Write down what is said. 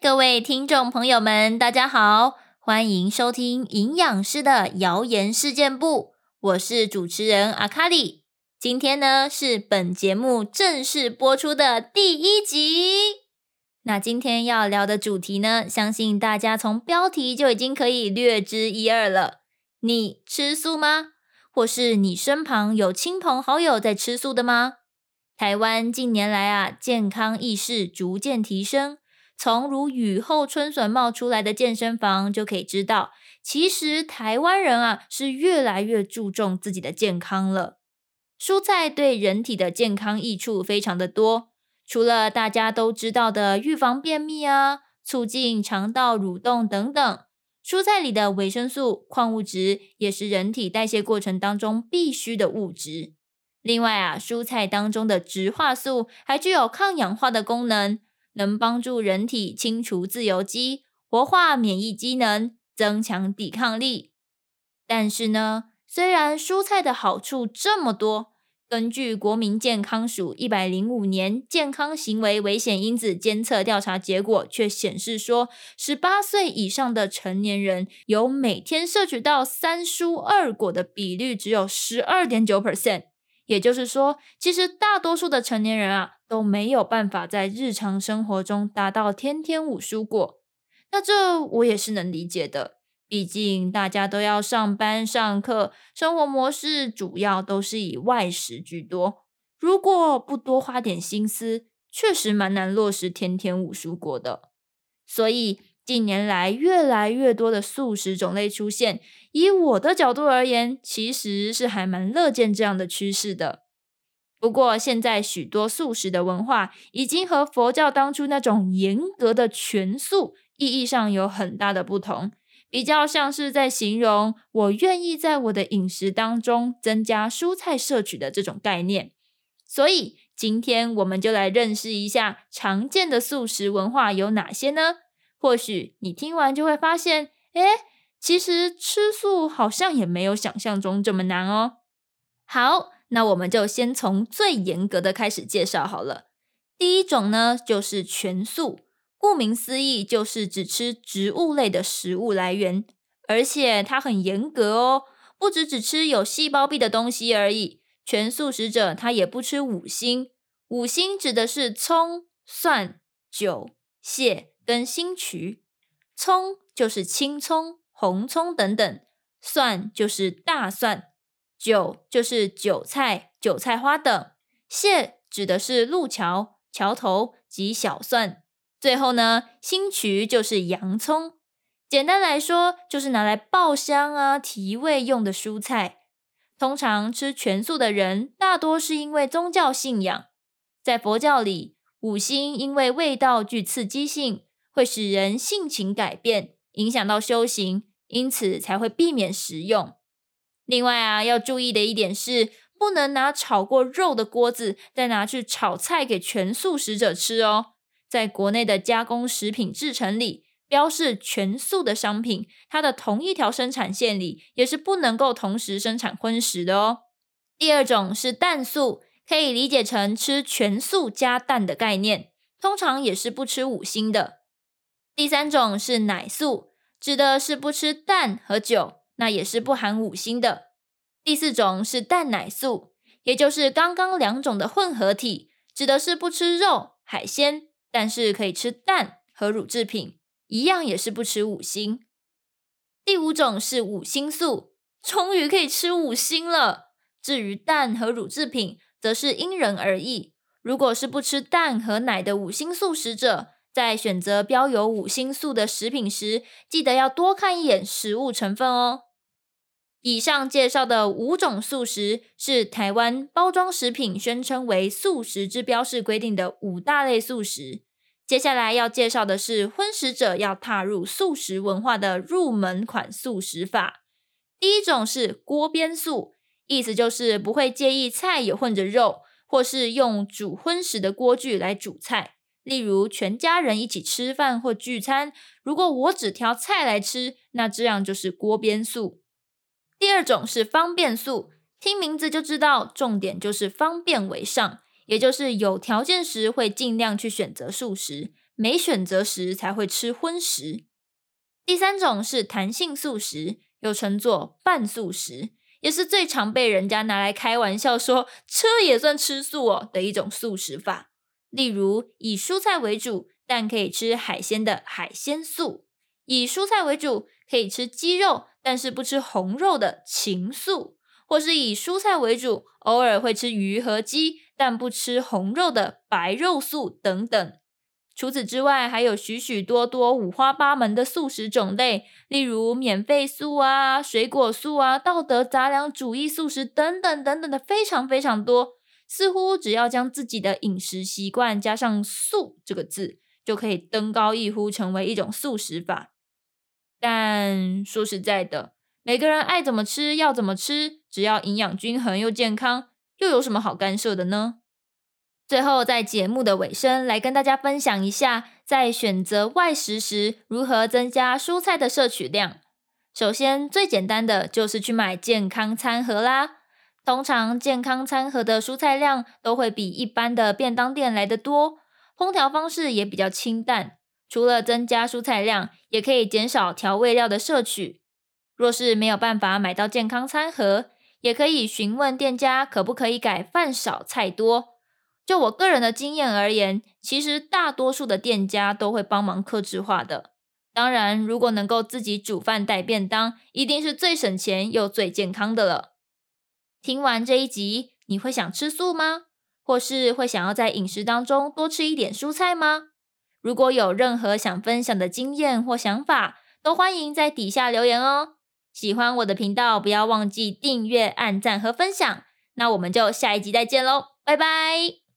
各位听众朋友们，大家好，欢迎收听营养师的谣言事件部，我是主持人阿卡里。今天呢是本节目正式播出的第一集。那今天要聊的主题呢，相信大家从标题就已经可以略知一二了。你吃素吗？或是你身旁有亲朋好友在吃素的吗？台湾近年来啊，健康意识逐渐提升。从如雨后春笋冒出来的健身房就可以知道，其实台湾人啊是越来越注重自己的健康了。蔬菜对人体的健康益处非常的多，除了大家都知道的预防便秘啊、促进肠道蠕动等等，蔬菜里的维生素、矿物质也是人体代谢过程当中必需的物质。另外啊，蔬菜当中的植化素还具有抗氧化的功能。能帮助人体清除自由基，活化免疫机能，增强抵抗力。但是呢，虽然蔬菜的好处这么多，根据国民健康署一百零五年健康行为危险因子监测调查结果却显示说，十八岁以上的成年人有每天摄取到三蔬二果的比率只有十二点九 percent。也就是说，其实大多数的成年人啊都没有办法在日常生活中达到天天五蔬果。那这我也是能理解的，毕竟大家都要上班上课，生活模式主要都是以外食居多。如果不多花点心思，确实蛮难落实天天五蔬果的。所以。近年来，越来越多的素食种类出现。以我的角度而言，其实是还蛮乐见这样的趋势的。不过，现在许多素食的文化已经和佛教当初那种严格的全素意义上有很大的不同，比较像是在形容我愿意在我的饮食当中增加蔬菜摄取的这种概念。所以，今天我们就来认识一下常见的素食文化有哪些呢？或许你听完就会发现，哎，其实吃素好像也没有想象中这么难哦。好，那我们就先从最严格的开始介绍好了。第一种呢，就是全素，顾名思义，就是只吃植物类的食物来源，而且它很严格哦，不只只吃有细胞壁的东西而已。全素食者他也不吃五星，五星指的是葱、蒜、酒、蟹。跟新渠，葱就是青葱、红葱等等，蒜就是大蒜，韭就是韭菜、韭菜花等，蟹指的是路桥、桥头及小蒜，最后呢，新渠就是洋葱。简单来说，就是拿来爆香啊、提味用的蔬菜。通常吃全素的人，大多是因为宗教信仰，在佛教里，五星因为味道具刺激性。会使人性情改变，影响到修行，因此才会避免食用。另外啊，要注意的一点是，不能拿炒过肉的锅子再拿去炒菜给全素食者吃哦。在国内的加工食品制成里，标示全素的商品，它的同一条生产线里也是不能够同时生产荤食的哦。第二种是蛋素，可以理解成吃全素加蛋的概念，通常也是不吃五星的。第三种是奶素，指的是不吃蛋和酒，那也是不含五星的。第四种是蛋奶素，也就是刚刚两种的混合体，指的是不吃肉、海鲜，但是可以吃蛋和乳制品，一样也是不吃五星。第五种是五星素，终于可以吃五星了。至于蛋和乳制品，则是因人而异。如果是不吃蛋和奶的五星素食者，在选择标有五星素的食品时，记得要多看一眼食物成分哦。以上介绍的五种素食是台湾包装食品宣称为素食之标示规定的五大类素食。接下来要介绍的是荤食者要踏入素食文化的入门款素食法。第一种是锅边素，意思就是不会介意菜有混着肉，或是用煮荤食的锅具来煮菜。例如，全家人一起吃饭或聚餐，如果我只挑菜来吃，那这样就是锅边素。第二种是方便素，听名字就知道，重点就是方便为上，也就是有条件时会尽量去选择素食，没选择时才会吃荤食。第三种是弹性素食，又称作半素食，也是最常被人家拿来开玩笑说吃也算吃素哦的一种素食法。例如以蔬菜为主，但可以吃海鲜的海鲜素；以蔬菜为主，可以吃鸡肉，但是不吃红肉的禽素；或是以蔬菜为主，偶尔会吃鱼和鸡，但不吃红肉的白肉素等等。除此之外，还有许许多多五花八门的素食种类，例如免费素啊、水果素啊、道德杂粮主义素食等等等等的，非常非常多。似乎只要将自己的饮食习惯加上“素”这个字，就可以登高一呼，成为一种素食法。但说实在的，每个人爱怎么吃要怎么吃，只要营养均衡又健康，又有什么好干涉的呢？最后，在节目的尾声，来跟大家分享一下，在选择外食时如何增加蔬菜的摄取量。首先，最简单的就是去买健康餐盒啦。通常，健康餐盒的蔬菜量都会比一般的便当店来得多，烹调方式也比较清淡。除了增加蔬菜量，也可以减少调味料的摄取。若是没有办法买到健康餐盒，也可以询问店家可不可以改饭少菜多。就我个人的经验而言，其实大多数的店家都会帮忙克制化的。当然，如果能够自己煮饭带便当，一定是最省钱又最健康的了。听完这一集，你会想吃素吗？或是会想要在饮食当中多吃一点蔬菜吗？如果有任何想分享的经验或想法，都欢迎在底下留言哦。喜欢我的频道，不要忘记订阅、按赞和分享。那我们就下一集再见喽，拜拜。